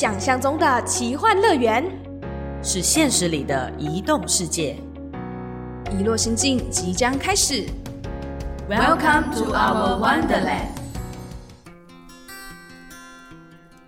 想象中的奇幻乐园，是现实里的移动世界。遗落心境即将开始。Welcome to our Wonderland。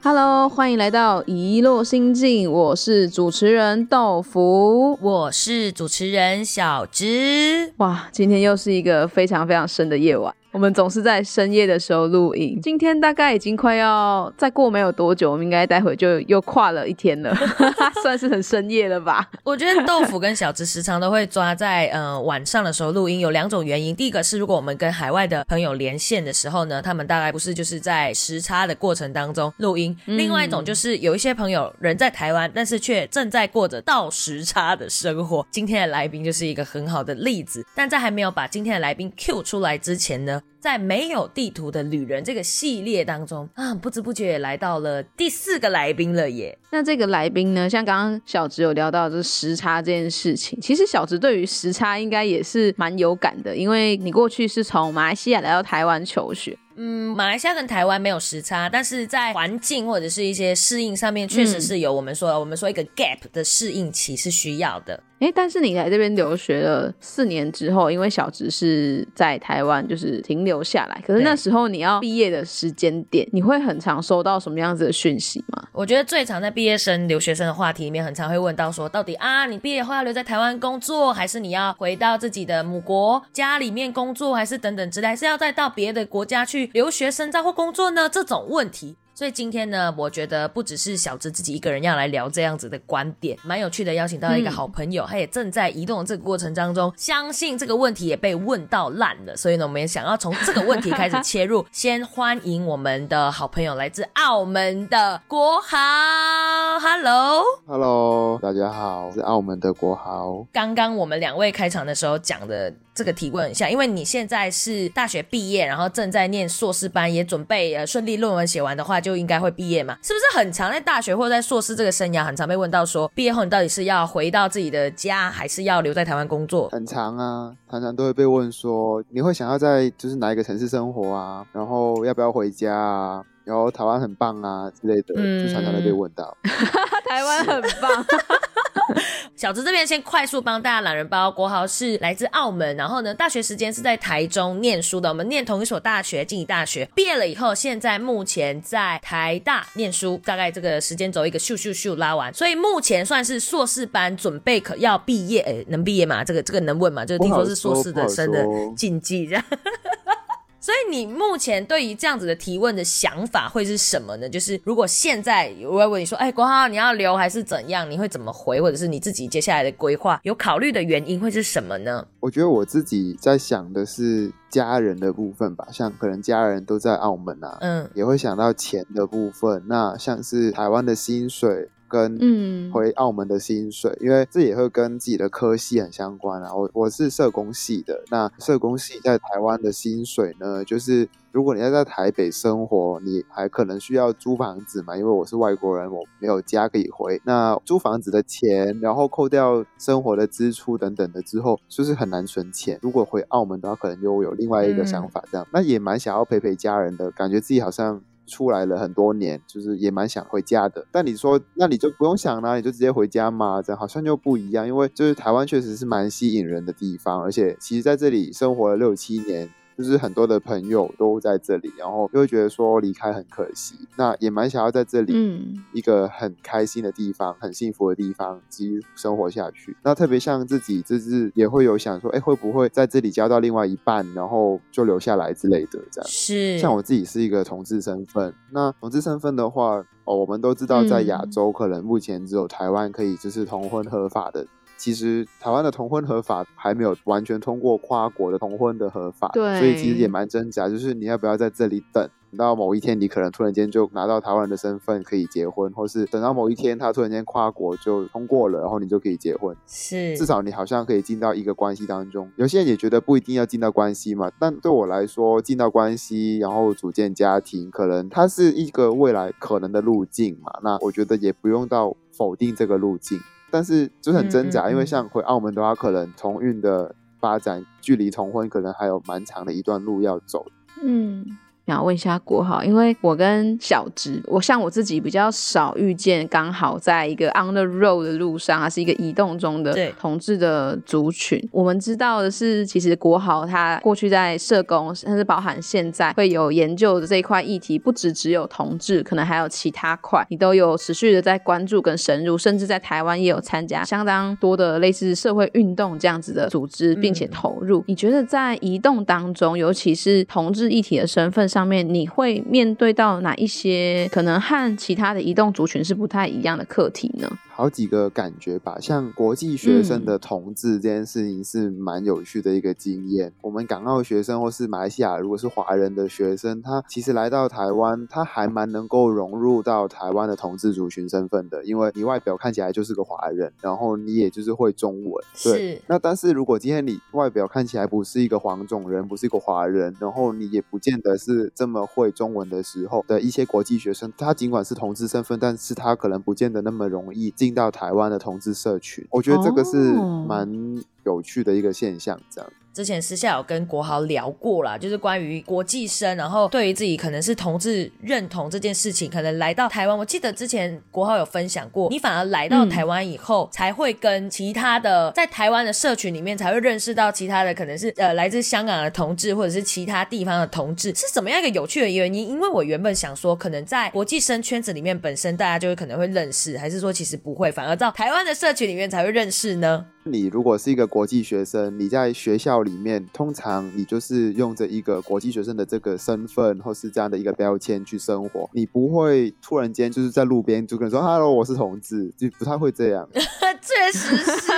Hello，欢迎来到遗落心境，我是主持人豆腐。我是主持人小芝。哇，今天又是一个非常非常深的夜晚。我们总是在深夜的时候录音，今天大概已经快要再过没有多久，我们应该待会就又跨了一天了，算是很深夜了吧？我觉得豆腐跟小芝时常都会抓在呃晚上的时候录音，有两种原因。第一个是如果我们跟海外的朋友连线的时候呢，他们大概不是就是在时差的过程当中录音；另外一种就是有一些朋友人在台湾，但是却正在过着倒时差的生活。今天的来宾就是一个很好的例子。但在还没有把今天的来宾 Q 出来之前呢，在没有地图的旅人这个系列当中啊，不知不觉也来到了第四个来宾了耶。那这个来宾呢，像刚刚小植有聊到就是时差这件事情，其实小植对于时差应该也是蛮有感的，因为你过去是从马来西亚来到台湾求学。嗯，马来西亚跟台湾没有时差，但是在环境或者是一些适应上面，确实是有我们说、我们说一个 gap 的适应期是需要的。诶，但是你来这边留学了四年之后，因为小植是在台湾就是停留下来，可是那时候你要毕业的时间点，你会很常收到什么样子的讯息吗？我觉得最常在毕业生、留学生的话题里面，很常会问到说，到底啊，你毕业后要留在台湾工作，还是你要回到自己的母国家里面工作，还是等等之类，还是要再到别的国家去留学深造或工作呢？这种问题。所以今天呢，我觉得不只是小芝自己一个人要来聊这样子的观点，蛮有趣的，邀请到一个好朋友，他也正在移动的这个过程当中，相信这个问题也被问到烂了，所以呢，我们也想要从这个问题开始切入，先欢迎我们的好朋友，来自澳门的国豪，Hello。Hello，大家好，我是澳门的国豪。刚刚我们两位开场的时候讲的这个提问很像，因为你现在是大学毕业，然后正在念硕士班，也准备呃顺利论文写完的话，就应该会毕业嘛？是不是很常在大学或者在硕士这个生涯，很常被问到说，毕业后你到底是要回到自己的家，还是要留在台湾工作？很常啊，常常都会被问说，你会想要在就是哪一个城市生活啊？然后要不要回家啊？然后台湾很棒啊之类的，嗯就常常会被问到。台湾很棒，小子这边先快速帮大家懒人包，国豪是来自澳门，然后呢，大学时间是在台中念书的，我们念同一所大学，静宜大学。毕业了以后，现在目前在台大念书，大概这个时间轴一个咻咻咻拉完，所以目前算是硕士班，准备可要毕业，诶，能毕业吗？这个这个能问吗？就是听说是硕士的生的禁忌这样。所以你目前对于这样子的提问的想法会是什么呢？就是如果现在我要问你说，哎，国豪你要留还是怎样？你会怎么回？或者是你自己接下来的规划有考虑的原因会是什么呢？我觉得我自己在想的是家人的部分吧，像可能家人都在澳门啊，嗯也会想到钱的部分。那像是台湾的薪水跟嗯，回澳门的薪水，因为这也会跟自己的科系很相关啊。我我是社工系的，那社工系在台湾的薪水呢，就是如果你要在台北生活，你还可能需要租房子嘛，因为我是外国人，我没有家可以回。那租房子的钱，然后扣掉生活的支出等等的之后，就是很难存钱。如果回澳门的话，可能就有另外一个想法，这样、那也蛮想要陪陪家人的，感觉自己好像。出来了很多年，就是也蛮想回家的。但你说，那你就不用想啦，你就直接回家嘛，这样好像就不一样。因为就是台湾确实是蛮吸引人的地方，而且其实在这里生活了六七年，就是很多的朋友都在这里，然后就会觉得说离开很可惜。那也蛮想要在这里，嗯一个很开心的地方，很幸福的地方，继续生活下去。那特别像自己，就是也会有想说，哎，会不会在这里交到另外一半，然后就留下来之类的，这样。是像我自己是一个同志身份，那同志身份的话，哦，我们都知道在亚嗯洲可能目前只有台湾可以就是同婚合法的。其实台湾的同婚合法还没有完全通过跨国的同婚的合法，对所以其实也蛮挣扎，就是你要不要在这里等，等到某一天你可能突然间就拿到台湾人的身份可以结婚，或是等到某一天他突然间跨国就通过了，然后你就可以结婚。是至少你好像可以进到一个关系当中。有些人也觉得不一定要进到关系嘛，但对我来说，进到关系然后组建家庭，可能它是一个未来可能的路径嘛。那我觉得也不用到否定这个路径，但是就是很挣扎，嗯嗯嗯因为像回澳门的话，可能同运的发展距离同婚可能还有蛮长的一段路要走。嗯，想问一下国豪，因为我跟小直，我像我自己比较少遇见，刚好在一个 on the road 的路上，还是一个移动中的对同志的族群。我们知道的是，其实国豪他过去在社工，甚至包含现在会有研究的这一块议题，不只只有同志，可能还有其他块，你都有持续的在关注跟深入，甚至在台湾也有参加相当多的类似社会运动这样子的组织，并且投入。你觉得在移动当中，尤其是同志议题的身份上上面，你会面对到哪一些可能和其他的移动族群是不太一样的课题呢？好几个感觉吧，像国际学生的同志这件事情是蛮有趣的一个经验。我们港澳学生或是马来西亚，如果是华人的学生，他其实来到台湾，他还蛮能够融入到台湾的同志族群身份的，因为你外表看起来就是个华人，然后你也就是会中文，对。是那但是如果今天你外表看起来不是一个黄种人，不是一个华人，然后你也不见得是这么会中文的时候的一些国际学生，他尽管是同志身份，但是他可能不见得那么容易进到台湾的同志社群。我觉得这个是哦蛮有趣的一个现象，这样。之前私下有跟国豪聊过啦，就是关于国际生，然后对于自己可能是同志认同这件事情，可能来到台湾，我记得之前国豪有分享过，你反而来到台湾以后，才会跟其他的在台湾的社群里面，才会认识到其他的可能是呃来自香港的同志，或者是其他地方的同志，是怎么样一个有趣的原因？因为我原本想说，可能在国际生圈子里面，本身大家就会可能会认识，还是说其实不会，反而到台湾的社群里面才会认识呢？你如果是一个国际学生，你在学校里里面，通常你就是用着一个国际学生的这个身份，或是这样的一个标签去生活，你不会突然间就是在路边就跟人说 “hello，我是同志”，就不太会这样。确实是。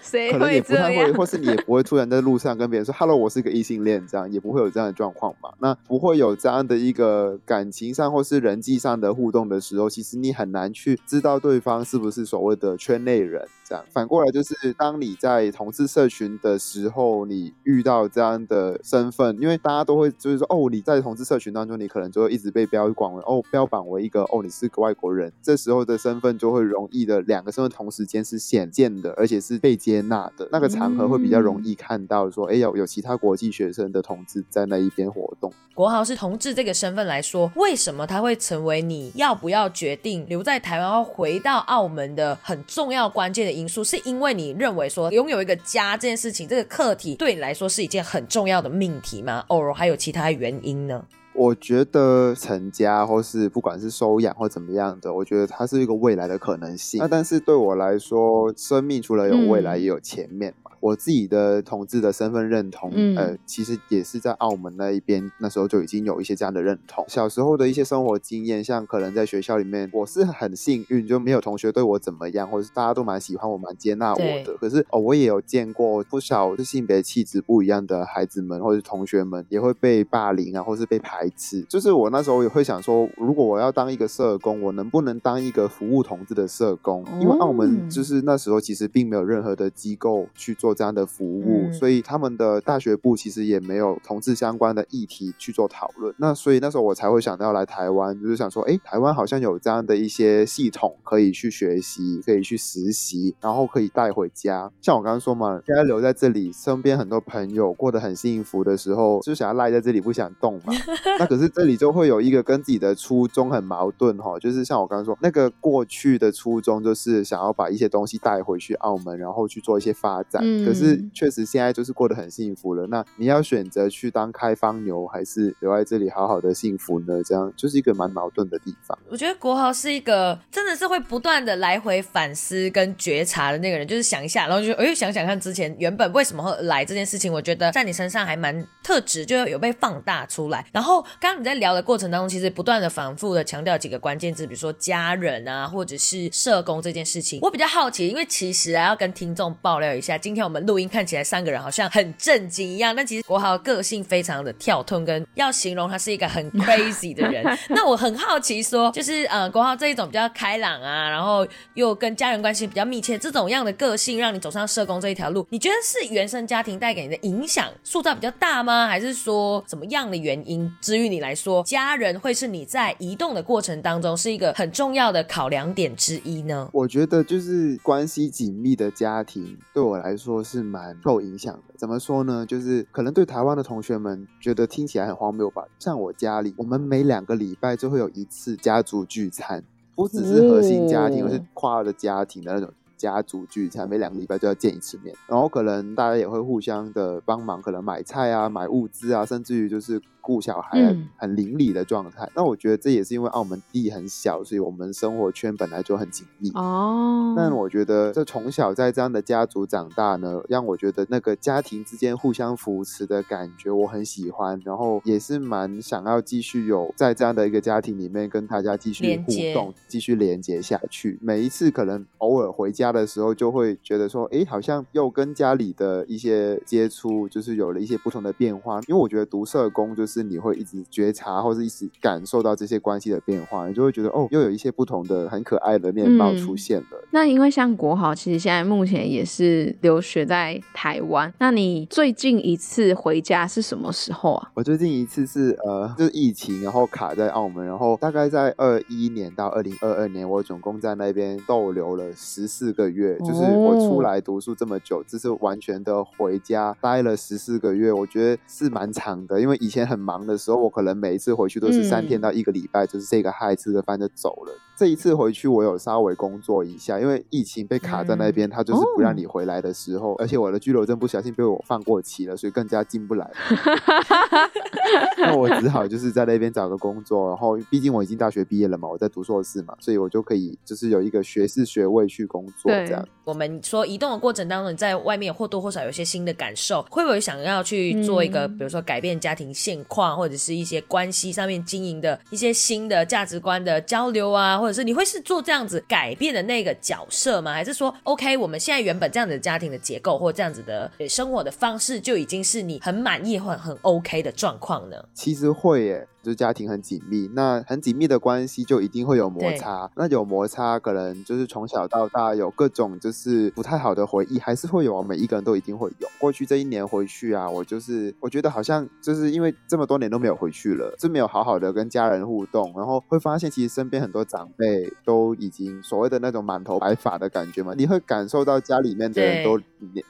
谁可能也会这不太会，样？或是你也不会突然在路上跟别人说 “hello，我是一个异性恋”，这样也不会有这样的状况嘛。那不会有这样的一个感情上或是人际上的互动的时候，其实你很难去知道对方是不是所谓的圈内人。这样反过来就是，当你在同志社群的时候，你遇到这样的身份，因为大家都会就是说，哦，你在同志社群当中，你可能就会一直被标榜为哦，标榜为一个哦，你是个外国人，这时候的身份就会容易的两个身份同时间是显见的，而且是被接纳的。那个场合会比较容易看到说，哎、有有其他国际学生的同志在那一边活动。国豪是同志这个身份来说，为什么他会成为你要不要决定留在台湾或回到澳门的很重要关键的因素？是因为你认为说拥有一个家这件事情，这个课题对你来说是一件很重要的命题吗？偶尔，还有其他原因呢？我觉得成家或是不管是收养或怎么样的，我觉得它是一个未来的可能性。那但是对我来说，生命除了有未来，嗯也有前面嘛。我自己的同志的身份认同，嗯呃，其实也是在澳门那一边，那时候就已经有一些这样的认同。小时候的一些生活经验，像可能在学校里面，我是很幸运，就没有同学对我怎么样，或者是大家都蛮喜欢我、蛮接纳我的。可是哦，我也有见过不少是性别气质不一样的孩子们，或者是同学们，也会被霸凌啊，或是被排斥。就是我那时候也会想说，如果我要当一个社工，我能不能当一个服务同志的社工？因为澳门就是那时候其实并没有任何的机构去做这样的服务，嗯所以他们的大学部其实也没有同志相关的议题去做讨论。那所以那时候我才会想到来台湾，就是想说，哎，台湾好像有这样的一些系统可以去学习，可以去实习，然后可以带回家。像我刚刚说嘛，现在留在这里，身边很多朋友过得很幸福的时候，就想要赖在这里不想动嘛。那可是这里就会有一个跟自己的初衷很矛盾哈，就是像我刚刚说，那个过去的初衷就是想要把一些东西带回去澳门，然后去做一些发展。嗯可是确实现在就是过得很幸福了。那你要选择去当开方牛，还是留在这里好好的幸福呢？这样就是一个蛮矛盾的地方。我觉得国豪是一个真的是会不断的来回反思跟觉察的那个人，就是想一下，然后就哎想想看之前原本为什么会来这件事情，我觉得在你身上还蛮特质，就有被放大出来。然后刚刚你在聊的过程当中，其实不断的反复的强调几个关键字，比如说家人啊，或者是社工这件事情。我比较好奇，因为其实啊要跟听众爆料一下，今天我们录音看起来三个人好像很震惊一样，但其实国豪个性非常的跳脱，跟要形容他是一个很 crazy 的人。那我很好奇说，就是呃国豪这一种比较开朗啊，然后又跟家人关系比较密切这种样的个性，让你走上社工这一条路，你觉得是原生家庭带给你的影响塑造比较大吗？还是说怎么样的原因？至于你来说，家人会是你在移动的过程当中是一个很重要的考量点之一呢？我觉得就是关系紧密的家庭，对我来说说是蛮受影响的。怎么说呢？就是可能对台湾的同学们觉得听起来很荒谬吧。像我家里，我们每两个礼拜就会有一次家族聚餐，不只是核心家庭，而是跨的家庭的那种。家族聚餐，每两个礼拜就要见一次面，然后可能大家也会互相的帮忙，可能买菜啊、买物资啊，甚至于就是。顾小孩很邻里的状态，那我觉得这也是因为澳门地很小，所以我们生活圈本来就很紧密哦。但我觉得这从小在这样的家族长大呢，让我觉得那个家庭之间互相扶持的感觉我很喜欢，然后也是蛮想要继续有在这样的一个家庭里面跟大家继续互动，继续连接下去。每一次可能偶尔回家的时候，就会觉得说，哎，好像又跟家里的一些接触，就是有了一些不同的变化。因为我觉得读社工就是。是你会一直觉察，或是一直感受到这些关系的变化，你就会觉得哦，又有一些不同的、很可爱的面貌出现了。那因为像国豪，其实现在目前也是留学在台湾。那你最近一次回家是什么时候啊？我最近一次是呃，就是疫情，然后卡在澳门，然后大概在二一年到二零二二年，我总共在那边逗留了十四个月。就是我出来读书这么久，这是完全的回家待了十四个月，我觉得是蛮长的，因为以前很。忙的时候，我可能每一次回去都是三天到一个礼拜，就是这个嗨吃个饭就走了。这一次回去，我有稍微工作一下，因为疫情被卡在那边，他就是不让你回来的时候，而且我的居留证不小心被我放过期了，所以更加进不来。那我只好就是在那边找个工作，然后毕竟我已经大学毕业了嘛，我在读硕士嘛，所以我就可以就是有一个学士学位去工作这样。我们说移动的过程当中，你在外面或多或少有些新的感受，会不会想要去做一个，比如说改变家庭现况，或者是一些关系上面经营的一些新的价值观的交流啊，或可是你会是做这样子改变的那个角色吗？还是说，OK，我们现在原本这样子的家庭的结构或这样子的生活的方式就已经是你很满意或很 OK 的状况呢？其实会耶。就是家庭很紧密，那很紧密的关系就一定会有摩擦。那有摩擦，可能就是从小到大有各种就是不太好的回忆，还是会有。每一个人都一定会有。过去这一年回去啊，我就是我觉得好像就是因为这么多年都没有回去了，就没有好好的跟家人互动，然后会发现其实身边很多长辈都已经所谓的那种满头白发的感觉嘛，你会感受到家里面的人都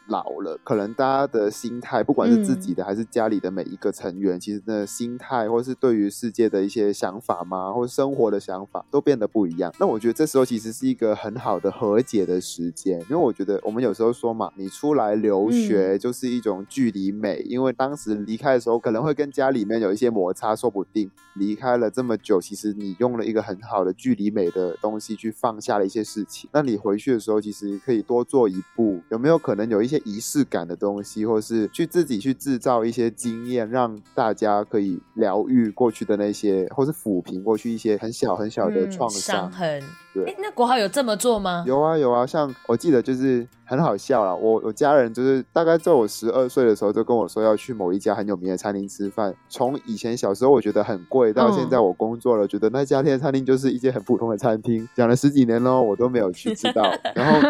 老了，可能大家的心态，不管是自己的还是家里的每一个成员，其实的心态或是对于世界的一些想法吗，或者生活的想法都变得不一样。那我觉得这时候其实是一个很好的和解的时间，因为我觉得我们有时候说嘛，你出来留学就是一种距离美，因为当时离开的时候可能会跟家里面有一些摩擦，说不定离开了这么久，其实你用了一个很好的距离美的东西去放下了一些事情。那你回去的时候，其实可以多做一步，有没有可能有一些仪式感的东西，或是去自己去制造一些经验，让大家可以疗愈过。过去的那些，或是抚平过去一些很小很小的创伤痕。对，那国豪有这么做吗？有啊有啊，像我记得就是很好笑了。我我家人就是大概在我十二岁的时候就跟我说要去某一家很有名的餐厅吃饭。从以前小时候我觉得很贵，到现在我工作了，觉得那家店餐厅就是一间很普通的餐厅。讲了十几年喽，我都没有去知道。然后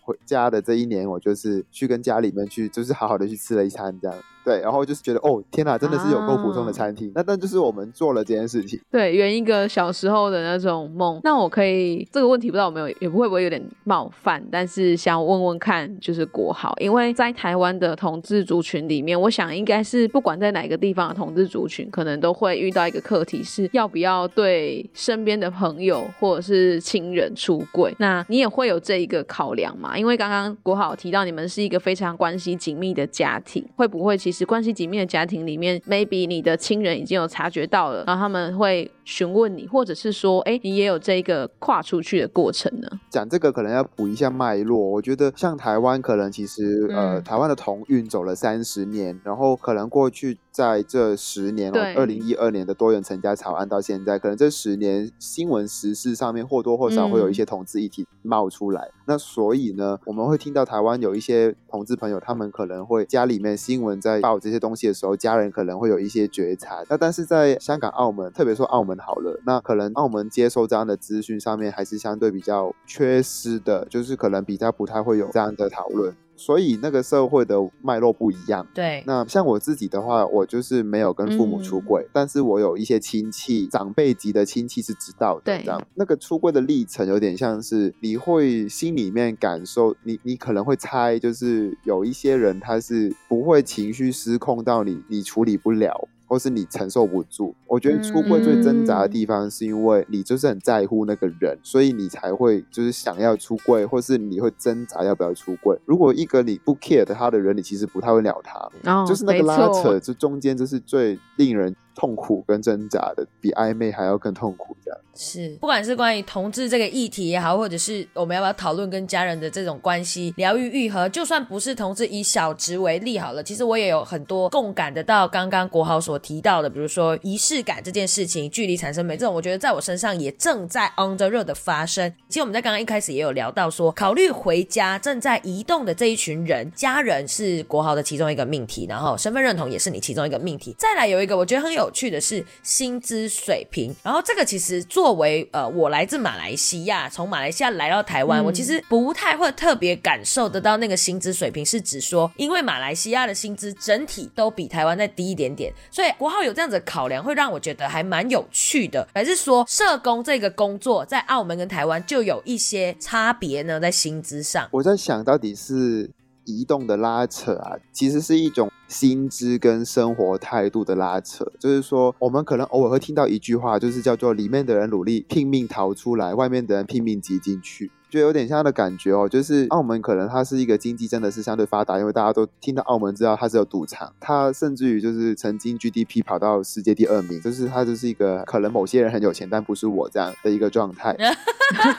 回家的这一年，我就是去跟家里面去，就是好好的去吃了一餐这样。对，然后就是觉得哦，天哪，真的是有够普通的餐厅。那但就是我们做了这件事情，对，圆一个小时候的那种梦。那我可以这个问题不知道有没有，也不会不会有点冒犯，但是想问问看，就是国豪，因为在台湾的同志族群里面，我想应该是不管在哪个地方的同志族群，可能都会遇到一个课题，是要不要对身边的朋友或者是亲人出柜。那你也会有这一个考量吗？因为刚刚国豪提到你们是一个非常关系紧密的家庭，会不会其实？关系紧密的家庭里面，maybe 你的亲人已经有察觉到了，然后他们会询问你，或者是说，哎，你也有这一个跨出去的过程呢？讲这个可能要补一下脉络。我觉得像台湾，可能其实呃，台湾的同运走了三十年，然后可能过去。在这十年，二零一二年的多元成家草案到现在，可能这十年新闻时事上面或多或少会有一些同志议题冒出来。那所以呢，我们会听到台湾有一些同志朋友，他们可能会家里面新闻在报这些东西的时候，家人可能会有一些觉察。那但是在香港、澳门，特别说澳门好了，那可能澳门接收这样的资讯上面还是相对比较缺失的，就是可能比较不太会有这样的讨论。所以那个社会的脉络不一样。对，那像我自己的话，我就是没有跟父母出柜，嗯但是我有一些亲戚，长辈级的亲戚是知道的。对这样那个出柜的历程有点像是你会心里面感受，你你可能会猜，就是有一些人他是不会情绪失控到你你处理不了。或是你承受不住，我觉得出柜最挣扎的地方，是因为你就是很在乎那个人，所以你才会就是想要出柜，或是你会挣扎要不要出柜。如果一个你不 care 的他的人，你其实不太会鸟他。哦，就是那个拉扯，这中间就是最令人痛苦跟挣扎的，比暧昧还要更痛苦。这样，是，不管是关于同志这个议题也好，或者是我们要不要讨论跟家人的这种关系疗愈愈合，就算不是同志，以小植为例好了，其实我也有很多共感得到刚刚国豪所提到的，比如说仪式感这件事情，距离产生美这种，我觉得在我身上也正在 on the road 的发生。其实我们在刚刚一开始也有聊到说，考虑回家正在移动的这一群人，家人是国豪的其中一个命题，然后身份认同也是你其中一个命题。再来有一个我觉得很有趣的是薪资水平，然后这个其实作为呃我来自马来西亚，从马来西亚来到台湾，嗯我其实不太会特别感受得到那个薪资水平，是指说因为马来西亚的薪资整体都比台湾再低一点点，所以国浩有这样子的考量，会让我觉得还蛮有趣的。还是说社工这个工作在澳门跟台湾就有一些差别呢？在薪资上，我在想到底是移动的拉扯啊，其实是一种薪资跟生活态度的拉扯。就是说，我们可能偶尔会听到一句话，就是叫做“里面的人努力拼命逃出来，外面的人拼命挤进去”。就有点像的感觉哦，就是澳门可能它是一个经济真的是相对发达，因为大家都听到澳门知道它是有赌场，它甚至于就是曾经 GDP 跑到世界第二名，就是它就是一个可能某些人很有钱，但不是我这样的一个状态。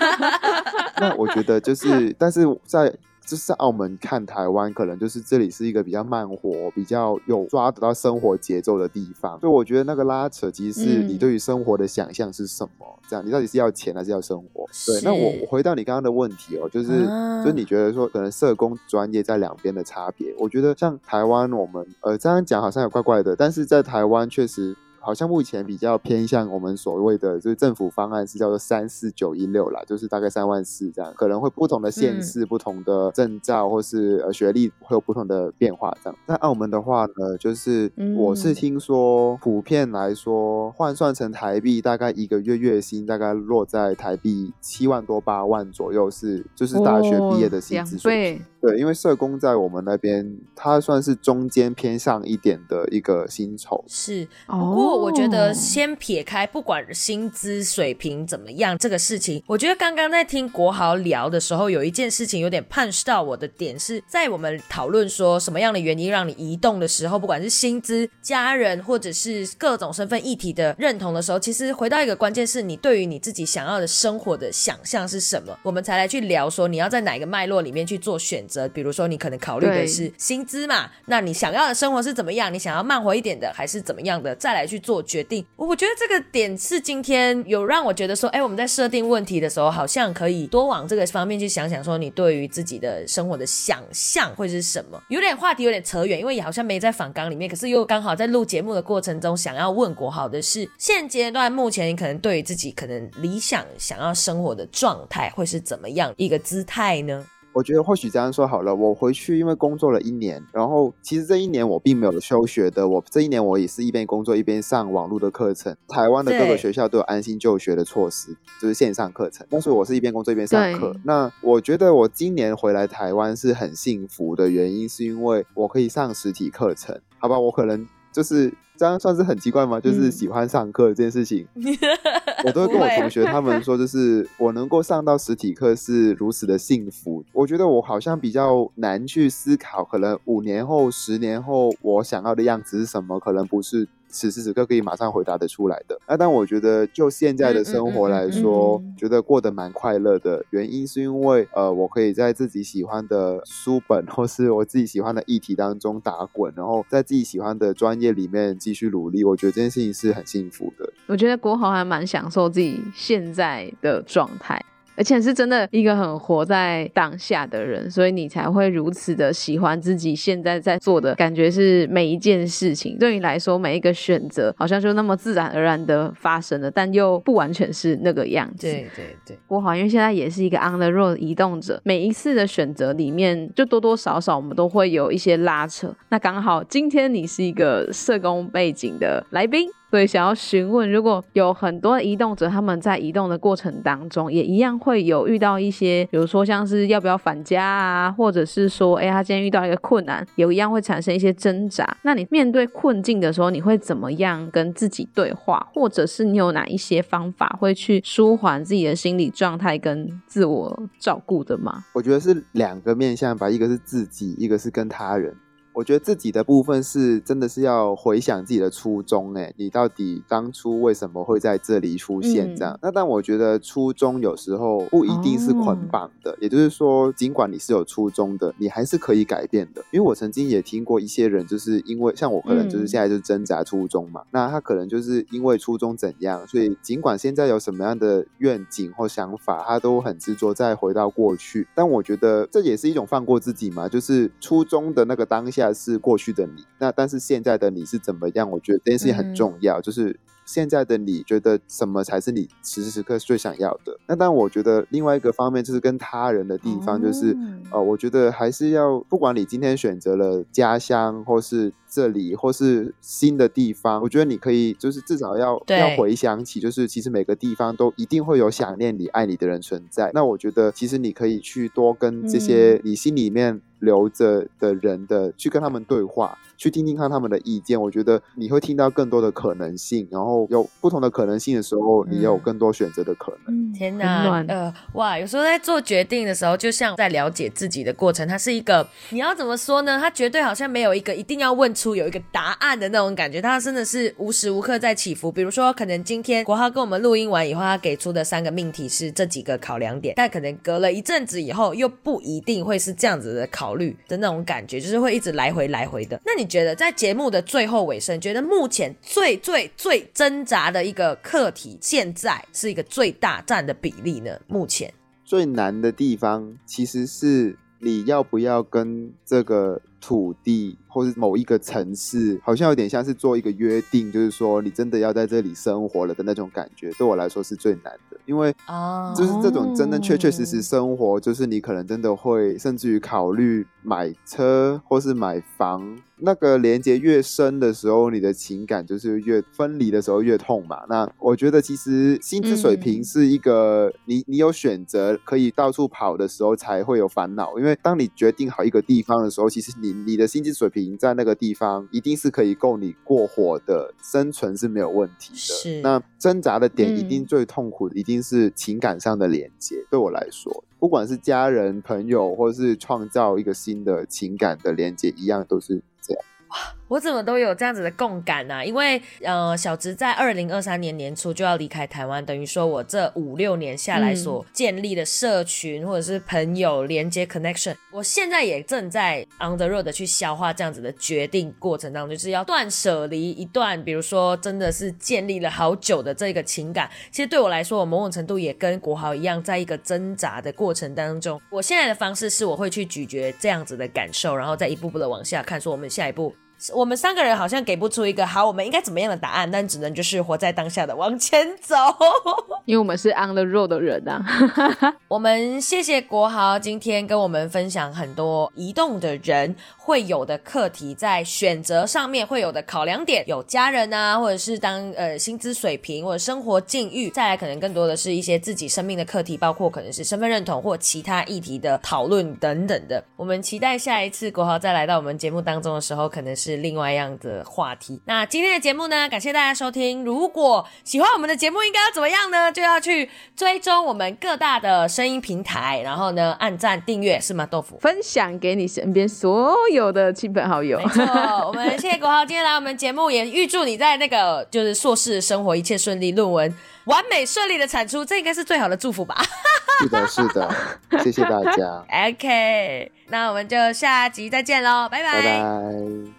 那我觉得就是，但是在就是在澳门看台湾，可能就是这里是一个比较慢活、比较有抓得到生活节奏的地方。所以我觉得那个拉扯，其实是嗯你对于生活的想象是什么？这样，你到底是要钱还是要生活？对，那我我回到你刚刚的问题哦，就是、啊就是你觉得说可能社工专业在两边的差别，我觉得像台湾我们呃这样讲好像有怪怪的，但是在台湾确实。好像目前比较偏向我们所谓的就是政府方案是叫做三四九一六啦，就是大概三万四这样，可能会不同的县市、不同的证照或是呃学历会有不同的变化这样。在澳门的话呢，就是嗯我是听说普遍来说换算成台币，大概一个月月薪大概落在台币七万多八万左右是，就是大学毕业的薪资哦水平。对，因为社工在我们那边，它算是中间偏上一点的一个薪酬。是，哦不过我觉得先撇开不管薪资水平怎么样这个事情，我觉得刚刚在听国豪聊的时候，有一件事情有点 punch 到我的点，是在我们讨论说什么样的原因让你移动的时候，不管是薪资、家人或者是各种身份议题的认同的时候，其实回到一个关键是你对于你自己想要的生活的想象是什么，我们才来去聊说你要在哪个脉络里面去做选择。比如说你可能考虑的是薪资嘛，那你想要的生活是怎么样？你想要慢活一点的，还是怎么样的？再来去做决定。我觉得这个点是今天有让我觉得说，哎，我们在设定问题的时候，好像可以多往这个方面去想想，说你对于自己的生活的想象会是什么？有点话题有点扯远，因为也好像没在访纲里面，可是又刚好在录节目的过程中，想要问国豪的是，现阶段目前你可能对于自己可能理想想要生活的状态会是怎么样一个姿态呢？我觉得或许这样说好了，我回去因为工作了一年，然后其实这一年我并没有休学的，我这一年我也是一边工作一边上网络的课程。台湾的各个学校都有安心就学的措施，就是线上课程。但是我是一边工作一边上课。那我觉得我今年回来台湾是很幸福的原因，是因为我可以上实体课程。好吧，我可能就是这样算是很奇怪吗？就是嗯喜欢上课这件事情，我都会跟我同学他们说，就是我能够上到实体课是如此的幸福。我觉得我好像比较难去思考，可能五年后、十年后我想要的样子是什么，可能不是此时此刻可以马上回答得出来的。那但我觉得就现在的生活来说，觉得过得蛮快乐的。原因是因为呃，我可以在自己喜欢的书本或是我自己喜欢的议题当中打滚，然后在自己喜欢的专业里面继续努力。我觉得这件事情是很幸福的。我觉得国豪还蛮享受自己现在的状态。而且是真的一个很活在当下的人，所以你才会如此的喜欢自己现在在做的感觉是每一件事情对你来说每一个选择好像就那么自然而然的发生了，但又不完全是那个样子。对对对，郭华因为现在也是一个 on the road 移动者，每一次的选择里面就多多少少我们都会有一些拉扯。那刚好今天你是一个社工背景的来宾。所以想要询问，如果有很多移动者，他们在移动的过程当中，也一样会有遇到一些，比如说像是要不要返家啊，或者是说，哎，他今天遇到一个困难，有一样会产生一些挣扎。那你面对困境的时候，你会怎么样跟自己对话，或者是你有哪一些方法会去舒缓自己的心理状态跟自我照顾的吗？我觉得是两个面向吧，一个是自己，一个是跟他人。我觉得自己的部分是真的是要回想自己的初衷，哎，你到底当初为什么会在这里出现这样？那但我觉得初衷有时候不一定是捆绑的，也就是说，尽管你是有初衷的，你还是可以改变的。因为我曾经也听过一些人，就是因为像我可能就是现在就是挣扎初衷嘛，那他可能就是因为初衷怎样，所以尽管现在有什么样的愿景或想法，他都很执着再回到过去。但我觉得这也是一种放过自己嘛，就是初衷的那个当下。是过去的你，那但是现在的你是怎么样？我觉得这件事情很重要，就是现在的你觉得什么才是你此时此刻最想要的？那但我觉得另外一个方面就是跟他人的地方，就是呃，我觉得还是要，不管你今天选择了家乡，或是这里，或是新的地方，我觉得你可以就是至少要要回想起，就是其实每个地方都一定会有想念你、爱你的人存在。那我觉得其实你可以去多跟这些你心里面。留着的人的去跟他们对话，去听听看他们的意见，我觉得你会听到更多的可能性，然后有不同的可能性的时候，你有更多选择的可能。天哪，呃，哇，有时候在做决定的时候，就像在了解自己的过程，它是一个你要怎么说呢？它绝对好像没有一个一定要问出有一个答案的那种感觉，它真的是无时无刻在起伏。比如说，可能今天国浩跟我们录音完以后，他给出的三个命题是这几个考量点，但可能隔了一阵子以后，又不一定会是这样子的考。虑的那种感觉，就是会一直来回来回的。那你觉得在节目的最后尾声，觉得目前最最最挣扎的一个课题，现在是一个最大占的比例呢？目前最难的地方，其实是你要不要跟这个土地。或是某一个城市，好像有点像是做一个约定，就是说你真的要在这里生活了的那种感觉，对我来说是最难的，因为啊，就是这种真正确确实实生活，就是你可能真的会甚至于考虑买车或是买房，那个连接越深的时候，你的情感就是越分离的时候越痛嘛。那我觉得其实薪资水平是一个，你你有选择可以到处跑的时候才会有烦恼，因为当你决定好一个地方的时候，其实你你的薪资水平。在那个地方一定是可以够你过活的，生存是没有问题的。是，那挣扎的点一定最痛苦的，一定是情感上的连接。对我来说，不管是家人、朋友，或是创造一个新的情感的连接，一样都是这样。哇。我怎么都有这样子的共感呢？因为呃，小植在二零二三年年初就要离开台湾，等于说我这五六年下来所建立的社群或者是朋友连接 connection，我现在也正在 on the road 去消化这样子的决定过程当中，就是要断舍离一段，比如说真的是建立了好久的这个情感。其实对我来说，我某种程度也跟国豪一样，在一个挣扎的过程当中。我现在的方式是，我会去咀嚼这样子的感受，然后再一步步的往下看，说我们下一步。我们三个人好像给不出一个好，我们应该怎么样的答案，但只能就是活在当下的往前走，因为我们是 on the road 的人啊。我们谢谢国豪今天跟我们分享很多移动的人会有的课题，在选择上面会有的考量点，有家人啊，或者是当呃薪资水平或者生活境遇，再来可能更多的是一些自己生命的课题，包括可能是身份认同或其他议题的讨论等等的。我们期待下一次国豪再来到我们节目当中的时候，可能是。是另外一样的话题。那今天的节目呢？感谢大家收听。如果喜欢我们的节目，应该要怎么样呢？就要去追踪我们各大的声音平台，然后呢，按赞订阅是吗？豆腐分享给你身边所有的亲朋好友。没错，我们谢谢国豪今天来我们节目，也预祝你在那个就是硕士生活一切顺利，论文完美顺利的产出，这应该是最好的祝福吧。是的，是的，谢谢大家。OK，那我们就下集再见喽，拜拜。拜拜。